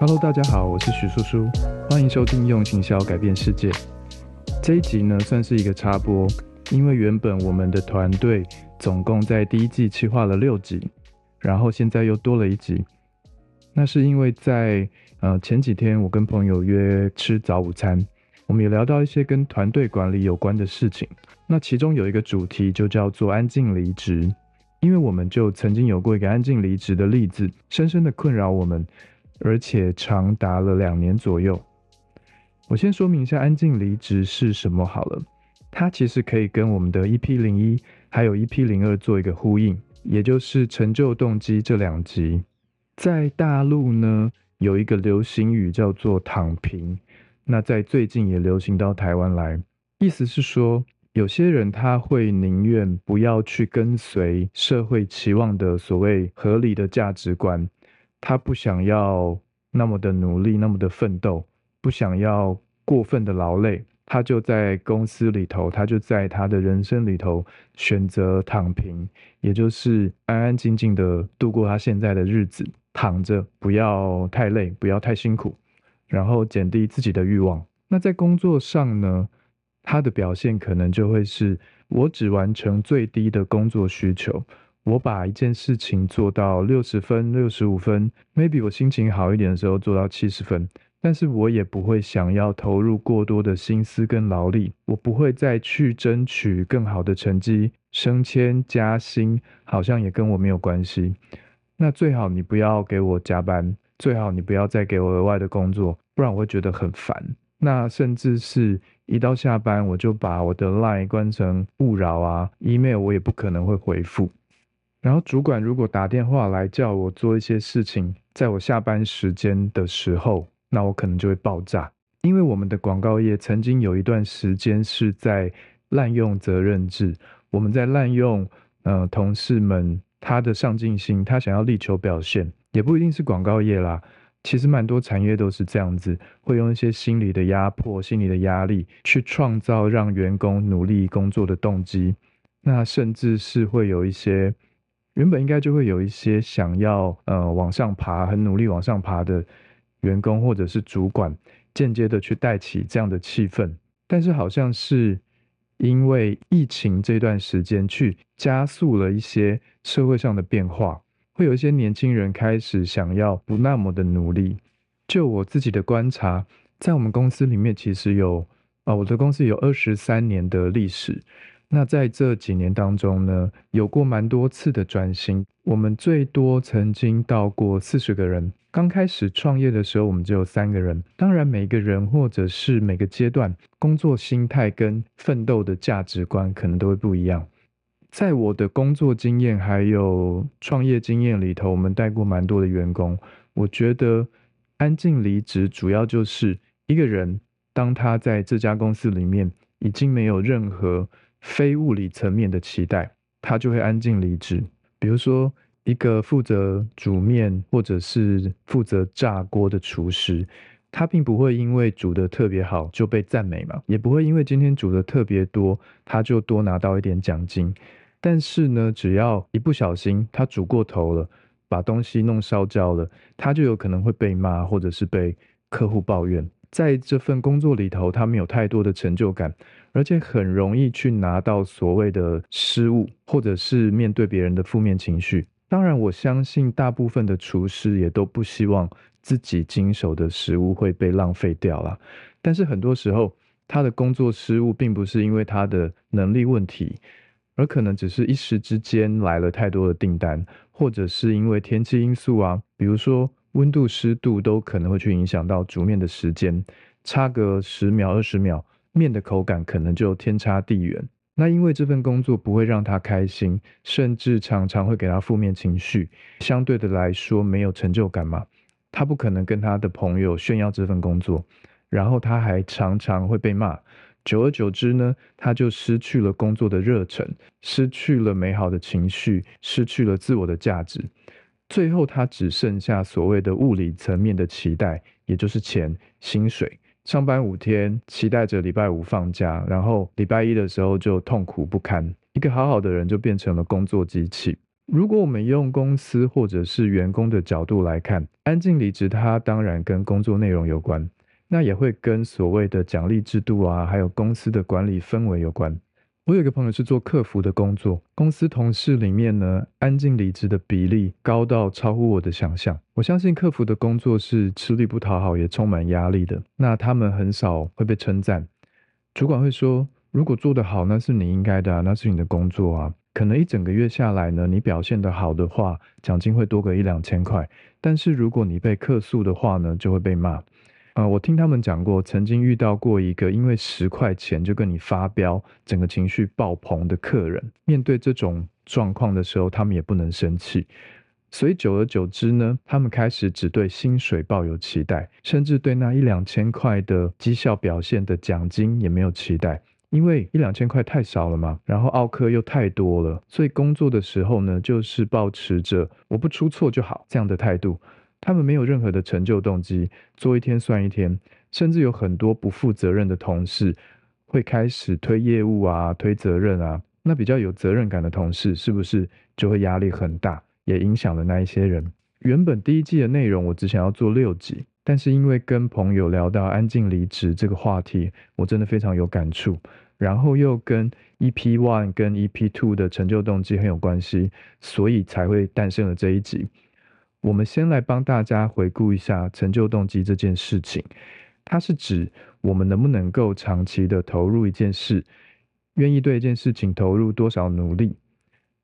Hello，大家好，我是许叔叔，欢迎收听用行销改变世界。这一集呢算是一个插播，因为原本我们的团队总共在第一季企划了六集，然后现在又多了一集。那是因为在呃前几天我跟朋友约吃早午餐，我们也聊到一些跟团队管理有关的事情。那其中有一个主题就叫做安静离职，因为我们就曾经有过一个安静离职的例子，深深的困扰我们。而且长达了两年左右。我先说明一下安静离职是什么好了，它其实可以跟我们的 EP 零一还有 EP 零二做一个呼应，也就是成就动机这两集。在大陆呢有一个流行语叫做躺平，那在最近也流行到台湾来，意思是说有些人他会宁愿不要去跟随社会期望的所谓合理的价值观。他不想要那么的努力，那么的奋斗，不想要过分的劳累，他就在公司里头，他就在他的人生里头选择躺平，也就是安安静静的度过他现在的日子，躺着，不要太累，不要太辛苦，然后减低自己的欲望。那在工作上呢，他的表现可能就会是我只完成最低的工作需求。我把一件事情做到六十分、六十五分，maybe 我心情好一点的时候做到七十分，但是我也不会想要投入过多的心思跟劳力，我不会再去争取更好的成绩、升迁加薪，好像也跟我没有关系。那最好你不要给我加班，最好你不要再给我额外的工作，不然我会觉得很烦。那甚至是一到下班，我就把我的 line 关成勿扰啊，email 我也不可能会回复。然后主管如果打电话来叫我做一些事情，在我下班时间的时候，那我可能就会爆炸。因为我们的广告业曾经有一段时间是在滥用责任制，我们在滥用呃同事们他的上进心，他想要力求表现，也不一定是广告业啦，其实蛮多产业都是这样子，会用一些心理的压迫、心理的压力去创造让员工努力工作的动机，那甚至是会有一些。原本应该就会有一些想要呃往上爬、很努力往上爬的员工或者是主管，间接的去带起这样的气氛。但是好像是因为疫情这段时间去加速了一些社会上的变化，会有一些年轻人开始想要不那么的努力。就我自己的观察，在我们公司里面，其实有啊，我的公司有二十三年的历史。那在这几年当中呢，有过蛮多次的转型。我们最多曾经到过四十个人。刚开始创业的时候，我们只有三个人。当然，每个人或者是每个阶段工作心态跟奋斗的价值观可能都会不一样。在我的工作经验还有创业经验里头，我们带过蛮多的员工。我觉得安静离职，主要就是一个人当他在这家公司里面已经没有任何。非物理层面的期待，他就会安静离职。比如说，一个负责煮面或者是负责炸锅的厨师，他并不会因为煮的特别好就被赞美嘛，也不会因为今天煮的特别多，他就多拿到一点奖金。但是呢，只要一不小心他煮过头了，把东西弄烧焦了，他就有可能会被骂，或者是被客户抱怨。在这份工作里头，他没有太多的成就感。而且很容易去拿到所谓的失误，或者是面对别人的负面情绪。当然，我相信大部分的厨师也都不希望自己经手的食物会被浪费掉了。但是很多时候，他的工作失误并不是因为他的能力问题，而可能只是一时之间来了太多的订单，或者是因为天气因素啊，比如说温度、湿度都可能会去影响到煮面的时间，差个十秒、二十秒。面的口感可能就天差地远。那因为这份工作不会让他开心，甚至常常会给他负面情绪，相对的来说没有成就感嘛。他不可能跟他的朋友炫耀这份工作，然后他还常常会被骂。久而久之呢，他就失去了工作的热忱，失去了美好的情绪，失去了自我的价值。最后他只剩下所谓的物理层面的期待，也就是钱、薪水。上班五天，期待着礼拜五放假，然后礼拜一的时候就痛苦不堪。一个好好的人就变成了工作机器。如果我们用公司或者是员工的角度来看，安静离职，它当然跟工作内容有关，那也会跟所谓的奖励制度啊，还有公司的管理氛围有关。我有一个朋友是做客服的工作，公司同事里面呢，安静离职的比例高到超乎我的想象。我相信客服的工作是吃力不讨好，也充满压力的。那他们很少会被称赞，主管会说，如果做得好，那是你应该的，那是你的工作啊。可能一整个月下来呢，你表现得好的话，奖金会多个一两千块。但是如果你被客诉的话呢，就会被骂。啊，我听他们讲过，曾经遇到过一个因为十块钱就跟你发飙，整个情绪爆棚的客人。面对这种状况的时候，他们也不能生气，所以久而久之呢，他们开始只对薪水抱有期待，甚至对那一两千块的绩效表现的奖金也没有期待。因为一两千块太少了嘛，然后奥克又太多了，所以工作的时候呢，就是保持着我不出错就好这样的态度。他们没有任何的成就动机，做一天算一天，甚至有很多不负责任的同事会开始推业务啊、推责任啊。那比较有责任感的同事，是不是就会压力很大，也影响了那一些人？原本第一季的内容我只想要做六集。但是因为跟朋友聊到安静离职这个话题，我真的非常有感触。然后又跟 EP One 跟 EP Two 的成就动机很有关系，所以才会诞生了这一集。我们先来帮大家回顾一下成就动机这件事情。它是指我们能不能够长期的投入一件事，愿意对一件事情投入多少努力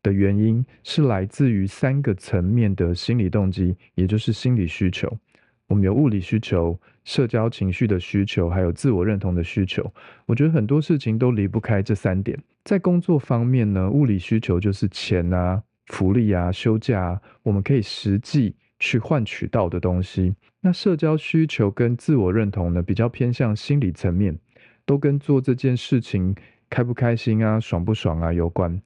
的原因，是来自于三个层面的心理动机，也就是心理需求。我们有物理需求、社交情绪的需求，还有自我认同的需求。我觉得很多事情都离不开这三点。在工作方面呢，物理需求就是钱啊、福利啊、休假，啊，我们可以实际去换取到的东西。那社交需求跟自我认同呢，比较偏向心理层面，都跟做这件事情开不开心啊、爽不爽啊有关。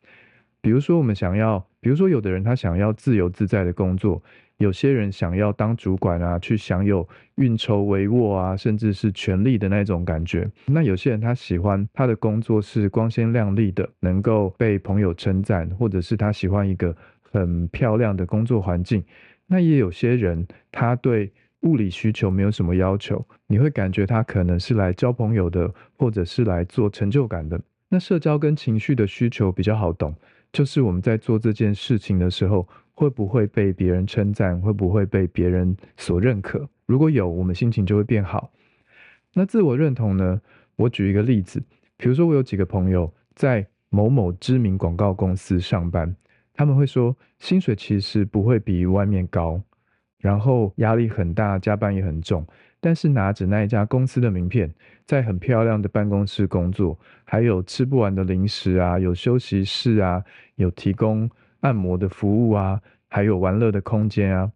比如说，我们想要，比如说有的人他想要自由自在的工作。有些人想要当主管啊，去享有运筹帷幄啊，甚至是权力的那种感觉。那有些人他喜欢他的工作是光鲜亮丽的，能够被朋友称赞，或者是他喜欢一个很漂亮的工作环境。那也有些人他对物理需求没有什么要求，你会感觉他可能是来交朋友的，或者是来做成就感的。那社交跟情绪的需求比较好懂，就是我们在做这件事情的时候。会不会被别人称赞？会不会被别人所认可？如果有，我们心情就会变好。那自我认同呢？我举一个例子，比如说我有几个朋友在某某知名广告公司上班，他们会说薪水其实不会比外面高，然后压力很大，加班也很重，但是拿着那一家公司的名片，在很漂亮的办公室工作，还有吃不完的零食啊，有休息室啊，有提供。按摩的服务啊，还有玩乐的空间啊。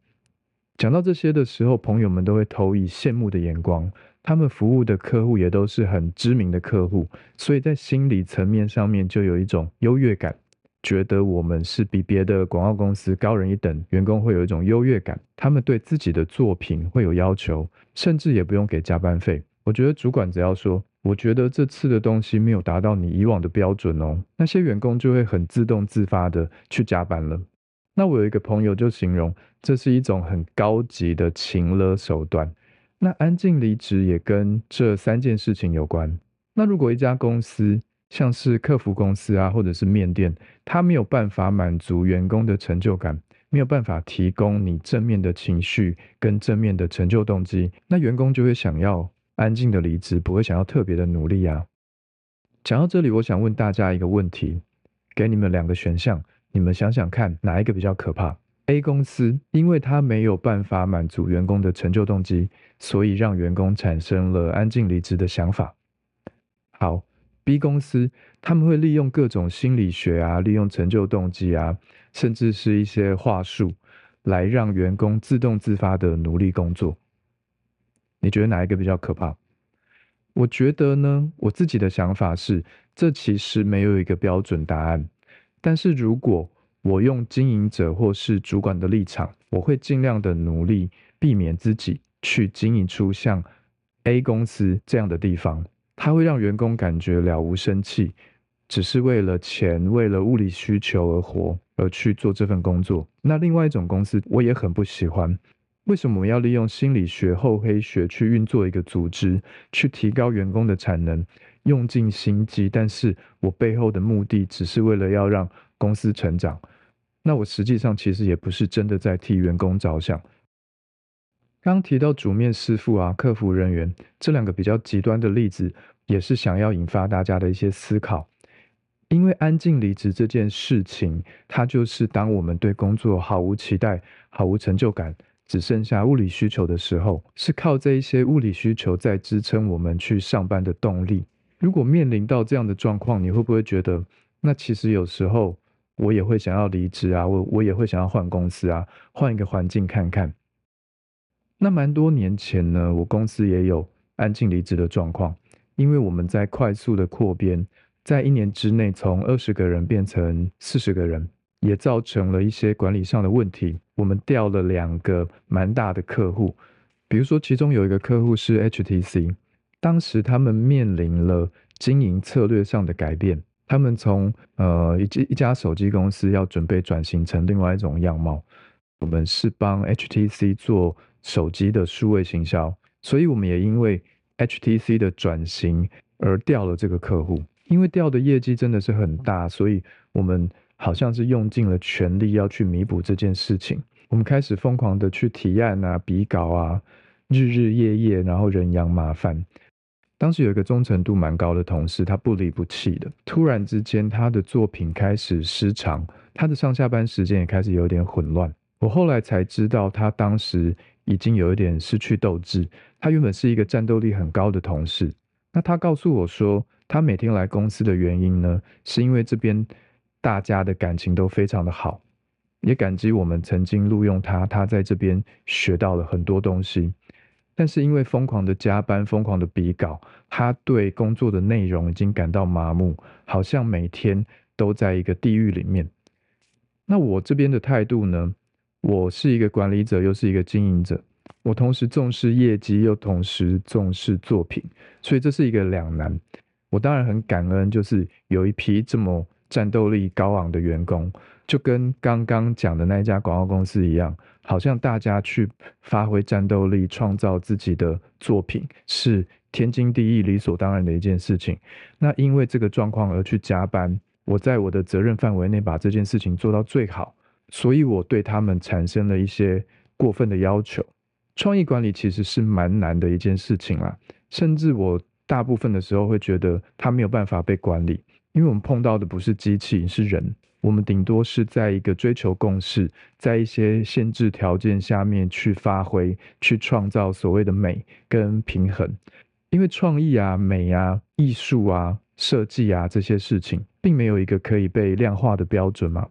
讲到这些的时候，朋友们都会投以羡慕的眼光。他们服务的客户也都是很知名的客户，所以在心理层面上面就有一种优越感，觉得我们是比别的广告公司高人一等。员工会有一种优越感，他们对自己的作品会有要求，甚至也不用给加班费。我觉得主管只要说。我觉得这次的东西没有达到你以往的标准哦，那些员工就会很自动自发的去加班了。那我有一个朋友就形容这是一种很高级的情勒手段。那安静离职也跟这三件事情有关。那如果一家公司像是客服公司啊，或者是面店，它没有办法满足员工的成就感，没有办法提供你正面的情绪跟正面的成就动机，那员工就会想要。安静的离职，不会想要特别的努力啊。讲到这里，我想问大家一个问题，给你们两个选项，你们想想看，哪一个比较可怕？A 公司，因为它没有办法满足员工的成就动机，所以让员工产生了安静离职的想法。好，B 公司，他们会利用各种心理学啊，利用成就动机啊，甚至是一些话术，来让员工自动自发的努力工作。你觉得哪一个比较可怕？我觉得呢，我自己的想法是，这其实没有一个标准答案。但是如果我用经营者或是主管的立场，我会尽量的努力避免自己去经营出像 A 公司这样的地方，它会让员工感觉了无生气，只是为了钱、为了物理需求而活而去做这份工作。那另外一种公司，我也很不喜欢。为什么我们要利用心理学、厚黑学去运作一个组织，去提高员工的产能，用尽心机？但是我背后的目的只是为了要让公司成长。那我实际上其实也不是真的在替员工着想。刚提到煮面师傅啊、客服人员这两个比较极端的例子，也是想要引发大家的一些思考。因为安静离职这件事情，它就是当我们对工作毫无期待、毫无成就感。只剩下物理需求的时候，是靠这一些物理需求在支撑我们去上班的动力。如果面临到这样的状况，你会不会觉得，那其实有时候我也会想要离职啊，我我也会想要换公司啊，换一个环境看看。那蛮多年前呢，我公司也有安静离职的状况，因为我们在快速的扩编，在一年之内从二十个人变成四十个人。也造成了一些管理上的问题。我们调了两个蛮大的客户，比如说其中有一个客户是 HTC，当时他们面临了经营策略上的改变，他们从呃一一家手机公司要准备转型成另外一种样貌。我们是帮 HTC 做手机的数位行销，所以我们也因为 HTC 的转型而调了这个客户。因为调的业绩真的是很大，所以我们。好像是用尽了全力要去弥补这件事情，我们开始疯狂的去提案啊、比稿啊，日日夜夜，然后人仰马翻。当时有一个忠诚度蛮高的同事，他不离不弃的。突然之间，他的作品开始失常，他的上下班时间也开始有点混乱。我后来才知道，他当时已经有一点失去斗志。他原本是一个战斗力很高的同事，那他告诉我说，他每天来公司的原因呢，是因为这边。大家的感情都非常的好，也感激我们曾经录用他，他在这边学到了很多东西。但是因为疯狂的加班、疯狂的比稿，他对工作的内容已经感到麻木，好像每天都在一个地狱里面。那我这边的态度呢？我是一个管理者，又是一个经营者，我同时重视业绩，又同时重视作品，所以这是一个两难。我当然很感恩，就是有一批这么。战斗力高昂的员工，就跟刚刚讲的那一家广告公司一样，好像大家去发挥战斗力，创造自己的作品是天经地义、理所当然的一件事情。那因为这个状况而去加班，我在我的责任范围内把这件事情做到最好，所以我对他们产生了一些过分的要求。创意管理其实是蛮难的一件事情啦，甚至我大部分的时候会觉得他没有办法被管理。因为我们碰到的不是机器，是人。我们顶多是在一个追求共识，在一些限制条件下面去发挥、去创造所谓的美跟平衡。因为创意啊、美啊、艺术啊、设计啊这些事情，并没有一个可以被量化的标准嘛。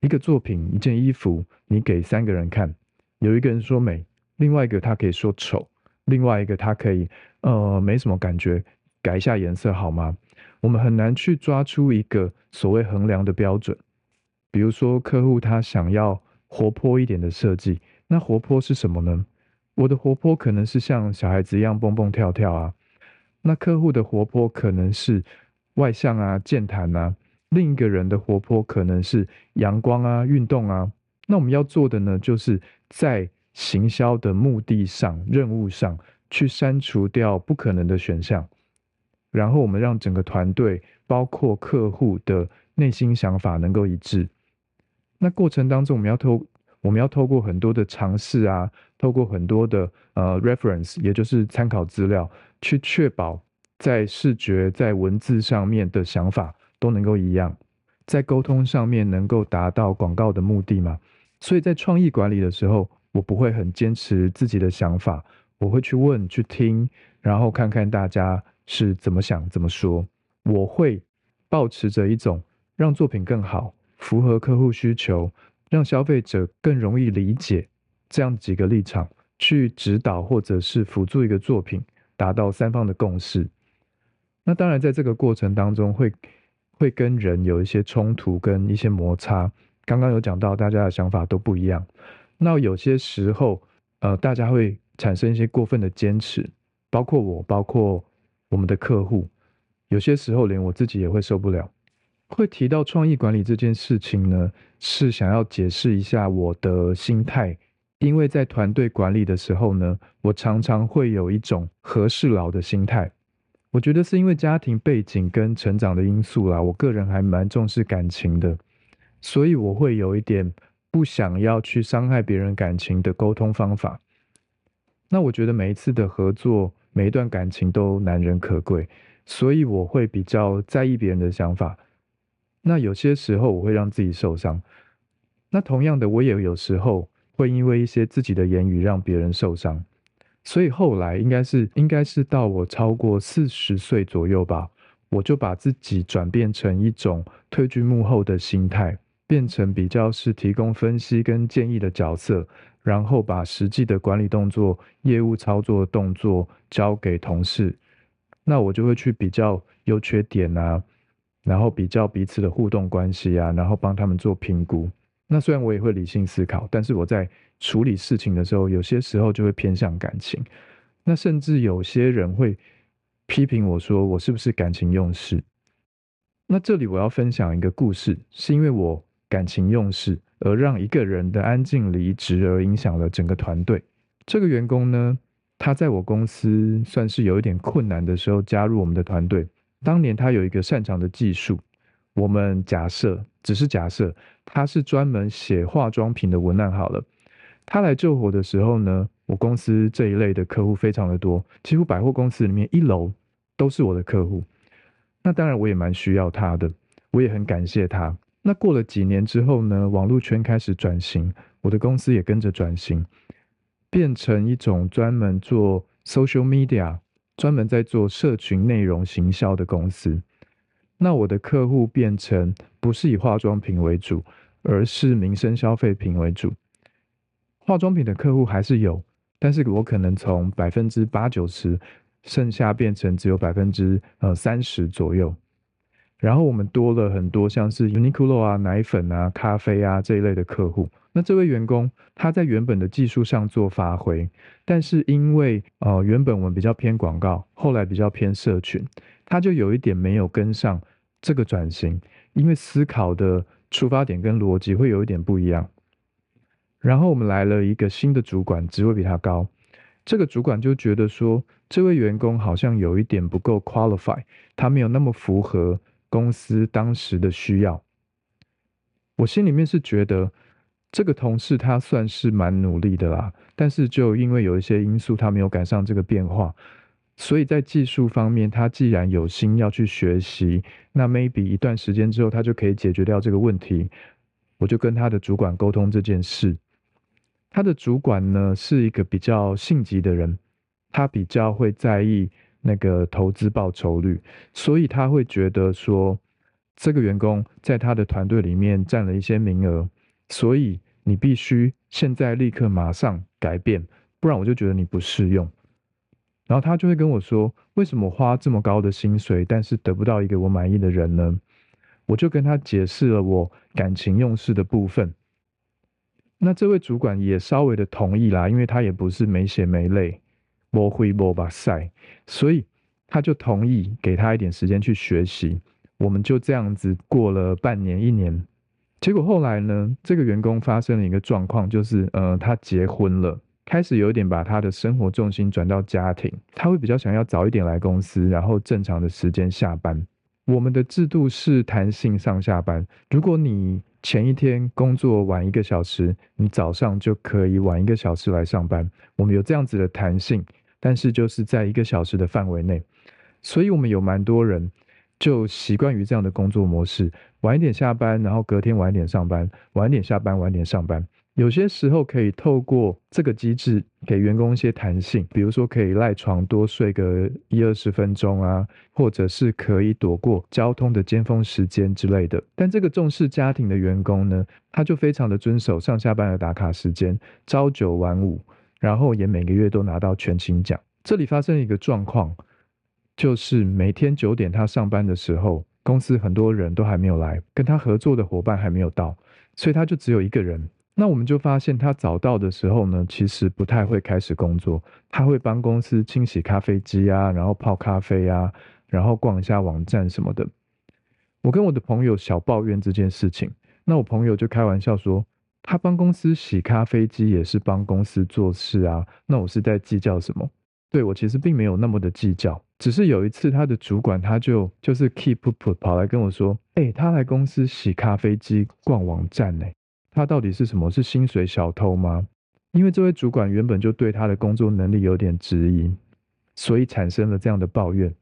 一个作品、一件衣服，你给三个人看，有一个人说美，另外一个他可以说丑，另外一个他可以呃没什么感觉，改一下颜色好吗？我们很难去抓出一个所谓衡量的标准，比如说客户他想要活泼一点的设计，那活泼是什么呢？我的活泼可能是像小孩子一样蹦蹦跳跳啊，那客户的活泼可能是外向啊、健谈啊，另一个人的活泼可能是阳光啊、运动啊。那我们要做的呢，就是在行销的目的上、任务上去删除掉不可能的选项。然后我们让整个团队，包括客户的内心想法能够一致。那过程当中，我们要透，我们要透过很多的尝试啊，透过很多的呃 reference，也就是参考资料，去确保在视觉、在文字上面的想法都能够一样，在沟通上面能够达到广告的目的嘛。所以在创意管理的时候，我不会很坚持自己的想法，我会去问、去听，然后看看大家。是怎么想怎么说？我会保持着一种让作品更好、符合客户需求、让消费者更容易理解这样几个立场去指导或者是辅助一个作品，达到三方的共识。那当然，在这个过程当中，会会跟人有一些冲突跟一些摩擦。刚刚有讲到，大家的想法都不一样。那有些时候，呃，大家会产生一些过分的坚持，包括我，包括。我们的客户有些时候连我自己也会受不了，会提到创意管理这件事情呢，是想要解释一下我的心态。因为在团队管理的时候呢，我常常会有一种和事佬的心态。我觉得是因为家庭背景跟成长的因素啦，我个人还蛮重视感情的，所以我会有一点不想要去伤害别人感情的沟通方法。那我觉得每一次的合作，每一段感情都难能可贵，所以我会比较在意别人的想法。那有些时候我会让自己受伤。那同样的，我也有时候会因为一些自己的言语让别人受伤。所以后来应该是应该是到我超过四十岁左右吧，我就把自己转变成一种退居幕后的心态，变成比较是提供分析跟建议的角色，然后把实际的管理动作、业务操作动作交给同事。那我就会去比较优缺点啊，然后比较彼此的互动关系啊，然后帮他们做评估。那虽然我也会理性思考，但是我在处理事情的时候，有些时候就会偏向感情。那甚至有些人会批评我说，我是不是感情用事？那这里我要分享一个故事，是因为我感情用事，而让一个人的安静离职，而影响了整个团队。这个员工呢，他在我公司算是有一点困难的时候加入我们的团队。当年他有一个擅长的技术。我们假设，只是假设，他是专门写化妆品的文案好了。他来救火的时候呢，我公司这一类的客户非常的多，几乎百货公司里面一楼都是我的客户。那当然我也蛮需要他的，我也很感谢他。那过了几年之后呢，网络圈开始转型，我的公司也跟着转型，变成一种专门做 social media，专门在做社群内容行销的公司。那我的客户变成不是以化妆品为主，而是民生消费品为主。化妆品的客户还是有，但是我可能从百分之八九十，剩下变成只有百分之呃三十左右。然后我们多了很多像是 Uniqlo 啊、奶粉啊、咖啡啊这一类的客户。那这位员工他在原本的技术上做发挥，但是因为呃原本我们比较偏广告，后来比较偏社群。他就有一点没有跟上这个转型，因为思考的出发点跟逻辑会有一点不一样。然后我们来了一个新的主管，职位比他高，这个主管就觉得说，这位员工好像有一点不够 qualify，他没有那么符合公司当时的需要。我心里面是觉得，这个同事他算是蛮努力的啦，但是就因为有一些因素，他没有赶上这个变化。所以在技术方面，他既然有心要去学习，那 maybe 一段时间之后，他就可以解决掉这个问题。我就跟他的主管沟通这件事。他的主管呢是一个比较性急的人，他比较会在意那个投资报酬率，所以他会觉得说，这个员工在他的团队里面占了一些名额，所以你必须现在立刻马上改变，不然我就觉得你不适用。然后他就会跟我说：“为什么花这么高的薪水，但是得不到一个我满意的人呢？”我就跟他解释了我感情用事的部分。那这位主管也稍微的同意啦，因为他也不是没血没泪，摸灰摸把晒，所以他就同意给他一点时间去学习。我们就这样子过了半年一年，结果后来呢，这个员工发生了一个状况，就是呃，他结婚了。开始有点把他的生活重心转到家庭，他会比较想要早一点来公司，然后正常的时间下班。我们的制度是弹性上下班，如果你前一天工作晚一个小时，你早上就可以晚一个小时来上班。我们有这样子的弹性，但是就是在一个小时的范围内，所以我们有蛮多人就习惯于这样的工作模式：晚一点下班，然后隔天晚一点上班，晚一点下班，晚一点上班。有些时候可以透过这个机制给员工一些弹性，比如说可以赖床多睡个一二十分钟啊，或者是可以躲过交通的尖峰时间之类的。但这个重视家庭的员工呢，他就非常的遵守上下班的打卡时间，朝九晚五，然后也每个月都拿到全勤奖。这里发生一个状况，就是每天九点他上班的时候，公司很多人都还没有来，跟他合作的伙伴还没有到，所以他就只有一个人。那我们就发现，他早到的时候呢，其实不太会开始工作。他会帮公司清洗咖啡机啊，然后泡咖啡啊，然后逛一下网站什么的。我跟我的朋友小抱怨这件事情，那我朋友就开玩笑说，他帮公司洗咖啡机也是帮公司做事啊，那我是在计较什么？对我其实并没有那么的计较，只是有一次他的主管他就就是 keep put 跑来跟我说，哎，他来公司洗咖啡机逛网站呢，他到底是什么？是薪水小偷吗？因为这位主管原本就对他的工作能力有点质疑，所以产生了这样的抱怨。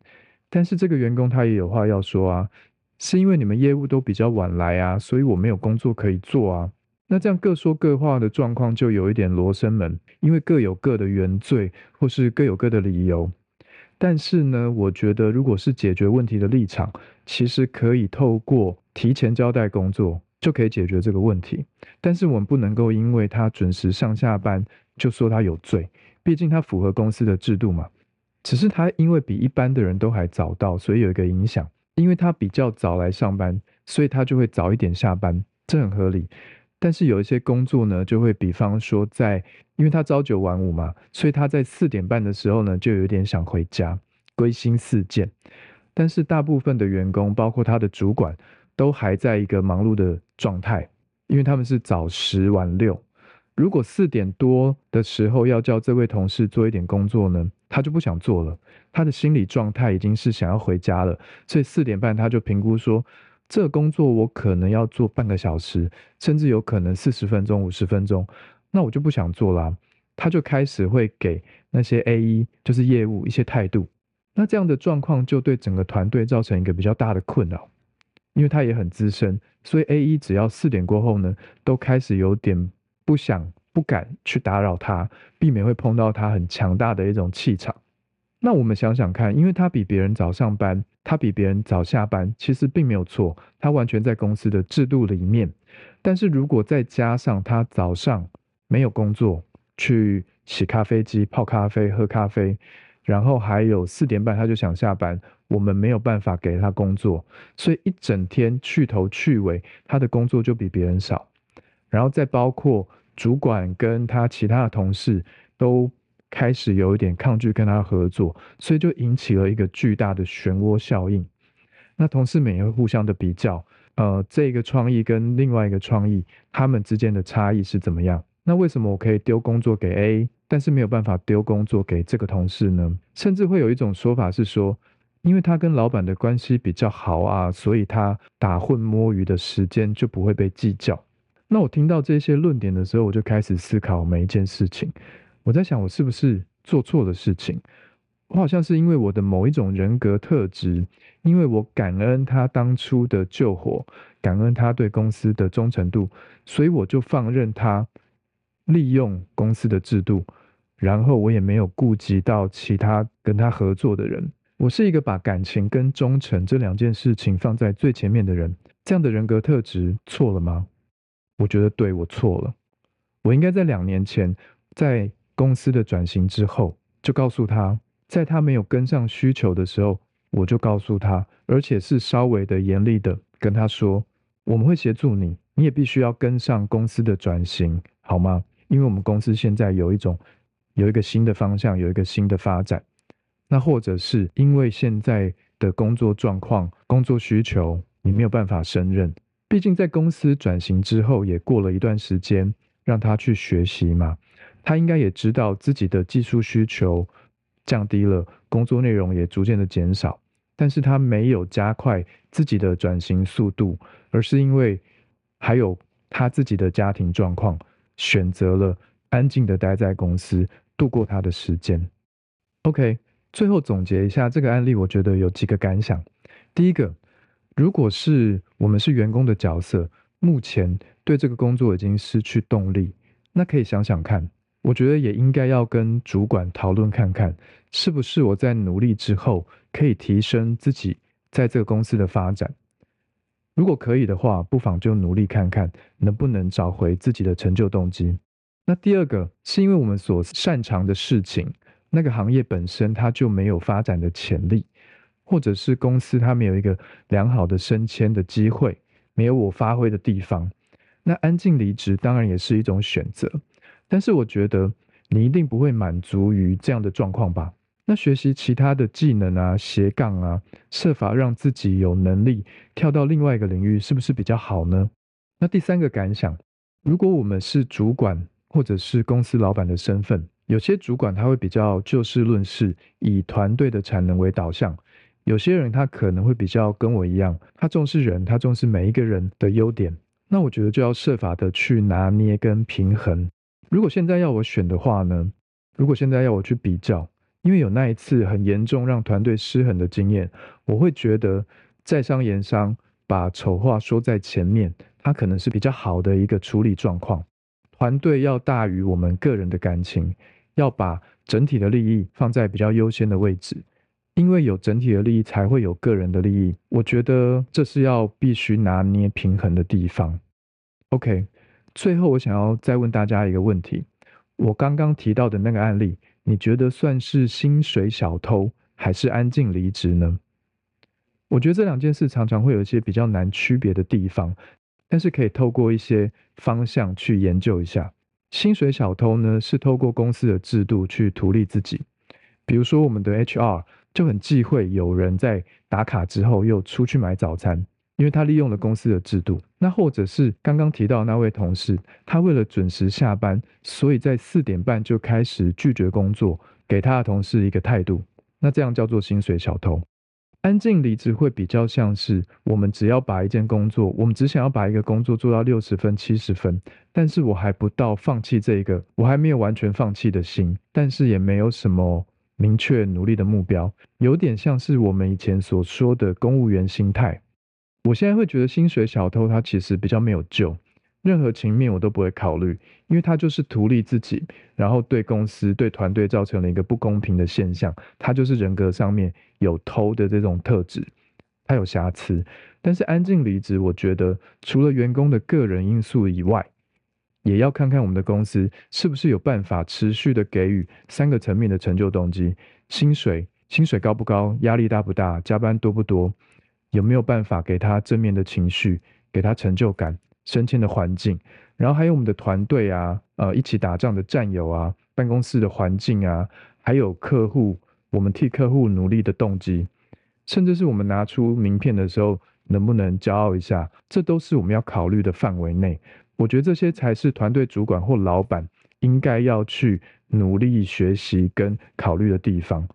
但是这个员工他也有话要说啊，是因为你们业务都比较晚来啊，所以我没有工作可以做啊。那这样各说各话的状况就有一点罗生门，因为各有各的原罪，或是各有各的理由。但是呢，我觉得如果是解决问题的立场，其实可以透过提前交代工作。就可以解决这个问题，但是我们不能够因为他准时上下班就说他有罪，毕竟他符合公司的制度嘛。只是他因为比一般的人都还早到，所以有一个影响，因为他比较早来上班，所以他就会早一点下班，这很合理。但是有一些工作呢，就会比方说在，因为他朝九晚五嘛，所以他在四点半的时候呢，就有点想回家，归心似箭。但是大部分的员工，包括他的主管。都还在一个忙碌的状态，因为他们是早十晚六。如果四点多的时候要叫这位同事做一点工作呢，他就不想做了。他的心理状态已经是想要回家了，所以四点半他就评估说，这个工作我可能要做半个小时，甚至有可能四十分钟、五十分钟，那我就不想做啦。他就开始会给那些 A E 就是业务一些态度，那这样的状况就对整个团队造成一个比较大的困扰。因为他也很资深，所以 A E 只要四点过后呢，都开始有点不想、不敢去打扰他，避免会碰到他很强大的一种气场。那我们想想看，因为他比别人早上班，他比别人早下班，其实并没有错，他完全在公司的制度里面。但是如果再加上他早上没有工作，去洗咖啡机泡咖啡、喝咖啡。然后还有四点半他就想下班，我们没有办法给他工作，所以一整天去头去尾，他的工作就比别人少。然后再包括主管跟他其他的同事都开始有一点抗拒跟他合作，所以就引起了一个巨大的漩涡效应。那同事们也会互相的比较，呃，这个创意跟另外一个创意，他们之间的差异是怎么样？那为什么我可以丢工作给 A？但是没有办法丢工作给这个同事呢，甚至会有一种说法是说，因为他跟老板的关系比较好啊，所以他打混摸鱼的时间就不会被计较。那我听到这些论点的时候，我就开始思考每一件事情。我在想，我是不是做错了事情？我好像是因为我的某一种人格特质，因为我感恩他当初的救火，感恩他对公司的忠诚度，所以我就放任他利用公司的制度。然后我也没有顾及到其他跟他合作的人。我是一个把感情跟忠诚这两件事情放在最前面的人。这样的人格特质错了吗？我觉得对我错了。我应该在两年前，在公司的转型之后，就告诉他，在他没有跟上需求的时候，我就告诉他，而且是稍微的严厉的跟他说，我们会协助你，你也必须要跟上公司的转型，好吗？因为我们公司现在有一种。有一个新的方向，有一个新的发展，那或者是因为现在的工作状况、工作需求，你没有办法胜任。毕竟在公司转型之后，也过了一段时间，让他去学习嘛。他应该也知道自己的技术需求降低了，工作内容也逐渐的减少，但是他没有加快自己的转型速度，而是因为还有他自己的家庭状况，选择了安静的待在公司。度过他的时间。OK，最后总结一下这个案例，我觉得有几个感想。第一个，如果是我们是员工的角色，目前对这个工作已经失去动力，那可以想想看，我觉得也应该要跟主管讨论看看，是不是我在努力之后可以提升自己在这个公司的发展。如果可以的话，不妨就努力看看能不能找回自己的成就动机。那第二个是因为我们所擅长的事情，那个行业本身它就没有发展的潜力，或者是公司它没有一个良好的升迁的机会，没有我发挥的地方，那安静离职当然也是一种选择。但是我觉得你一定不会满足于这样的状况吧？那学习其他的技能啊、斜杠啊，设法让自己有能力跳到另外一个领域，是不是比较好呢？那第三个感想，如果我们是主管或者是公司老板的身份，有些主管他会比较就事论事，以团队的产能为导向；有些人他可能会比较跟我一样，他重视人，他重视每一个人的优点。那我觉得就要设法的去拿捏跟平衡。如果现在要我选的话呢？如果现在要我去比较。因为有那一次很严重让团队失衡的经验，我会觉得在商言商，把丑话说在前面，它可能是比较好的一个处理状况。团队要大于我们个人的感情，要把整体的利益放在比较优先的位置，因为有整体的利益才会有个人的利益。我觉得这是要必须拿捏平衡的地方。OK，最后我想要再问大家一个问题：我刚刚提到的那个案例。你觉得算是薪水小偷还是安静离职呢？我觉得这两件事常常会有一些比较难区别的地方，但是可以透过一些方向去研究一下。薪水小偷呢，是透过公司的制度去图利自己，比如说我们的 HR 就很忌讳有人在打卡之后又出去买早餐。因为他利用了公司的制度，那或者是刚刚提到那位同事，他为了准时下班，所以在四点半就开始拒绝工作，给他的同事一个态度，那这样叫做薪水小偷。安静离职会比较像是我们只要把一件工作，我们只想要把一个工作做到六十分、七十分，但是我还不到放弃这一个，我还没有完全放弃的心，但是也没有什么明确努力的目标，有点像是我们以前所说的公务员心态。我现在会觉得薪水小偷他其实比较没有救，任何情面我都不会考虑，因为他就是图利自己，然后对公司、对团队造成了一个不公平的现象。他就是人格上面有偷的这种特质，他有瑕疵。但是安静离职，我觉得除了员工的个人因素以外，也要看看我们的公司是不是有办法持续的给予三个层面的成就动机：薪水、薪水高不高、压力大不大、加班多不多。有没有办法给他正面的情绪，给他成就感、升迁的环境，然后还有我们的团队啊，呃，一起打仗的战友啊，办公室的环境啊，还有客户，我们替客户努力的动机，甚至是我们拿出名片的时候能不能骄傲一下，这都是我们要考虑的范围内。我觉得这些才是团队主管或老板应该要去努力学习跟考虑的地方。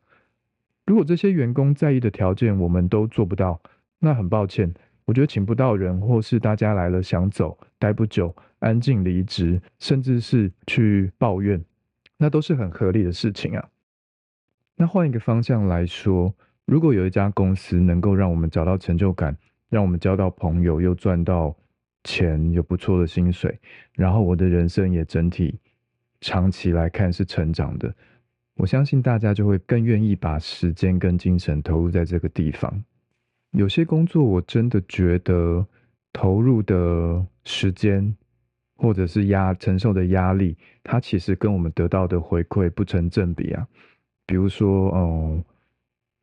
如果这些员工在意的条件我们都做不到，那很抱歉，我觉得请不到人，或是大家来了想走，待不久，安静离职，甚至是去抱怨，那都是很合理的事情啊。那换一个方向来说，如果有一家公司能够让我们找到成就感，让我们交到朋友，又赚到钱，有不错的薪水，然后我的人生也整体长期来看是成长的，我相信大家就会更愿意把时间跟精神投入在这个地方。有些工作我真的觉得投入的时间，或者是压承受的压力，它其实跟我们得到的回馈不成正比啊。比如说，哦，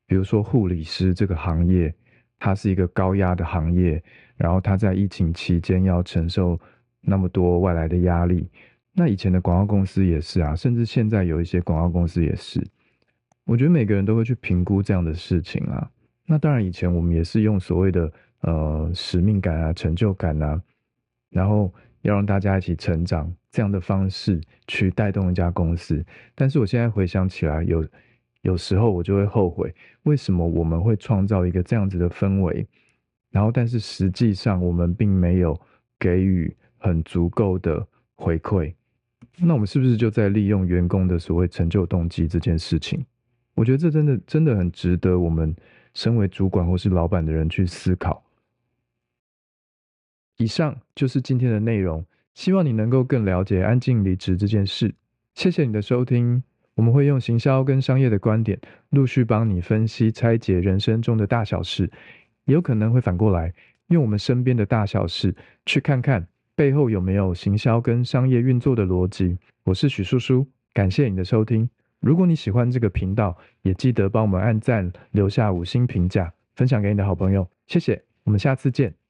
比如说护理师这个行业，它是一个高压的行业，然后他在疫情期间要承受那么多外来的压力。那以前的广告公司也是啊，甚至现在有一些广告公司也是。我觉得每个人都会去评估这样的事情啊。那当然，以前我们也是用所谓的呃使命感啊、成就感啊，然后要让大家一起成长这样的方式去带动一家公司。但是我现在回想起来，有有时候我就会后悔，为什么我们会创造一个这样子的氛围，然后但是实际上我们并没有给予很足够的回馈。那我们是不是就在利用员工的所谓成就动机这件事情？我觉得这真的真的很值得我们。身为主管或是老板的人去思考。以上就是今天的内容，希望你能够更了解安静离职这件事。谢谢你的收听，我们会用行销跟商业的观点，陆续帮你分析拆解人生中的大小事，也有可能会反过来，用我们身边的大小事，去看看背后有没有行销跟商业运作的逻辑。我是许叔叔，感谢你的收听。如果你喜欢这个频道，也记得帮我们按赞、留下五星评价、分享给你的好朋友，谢谢。我们下次见。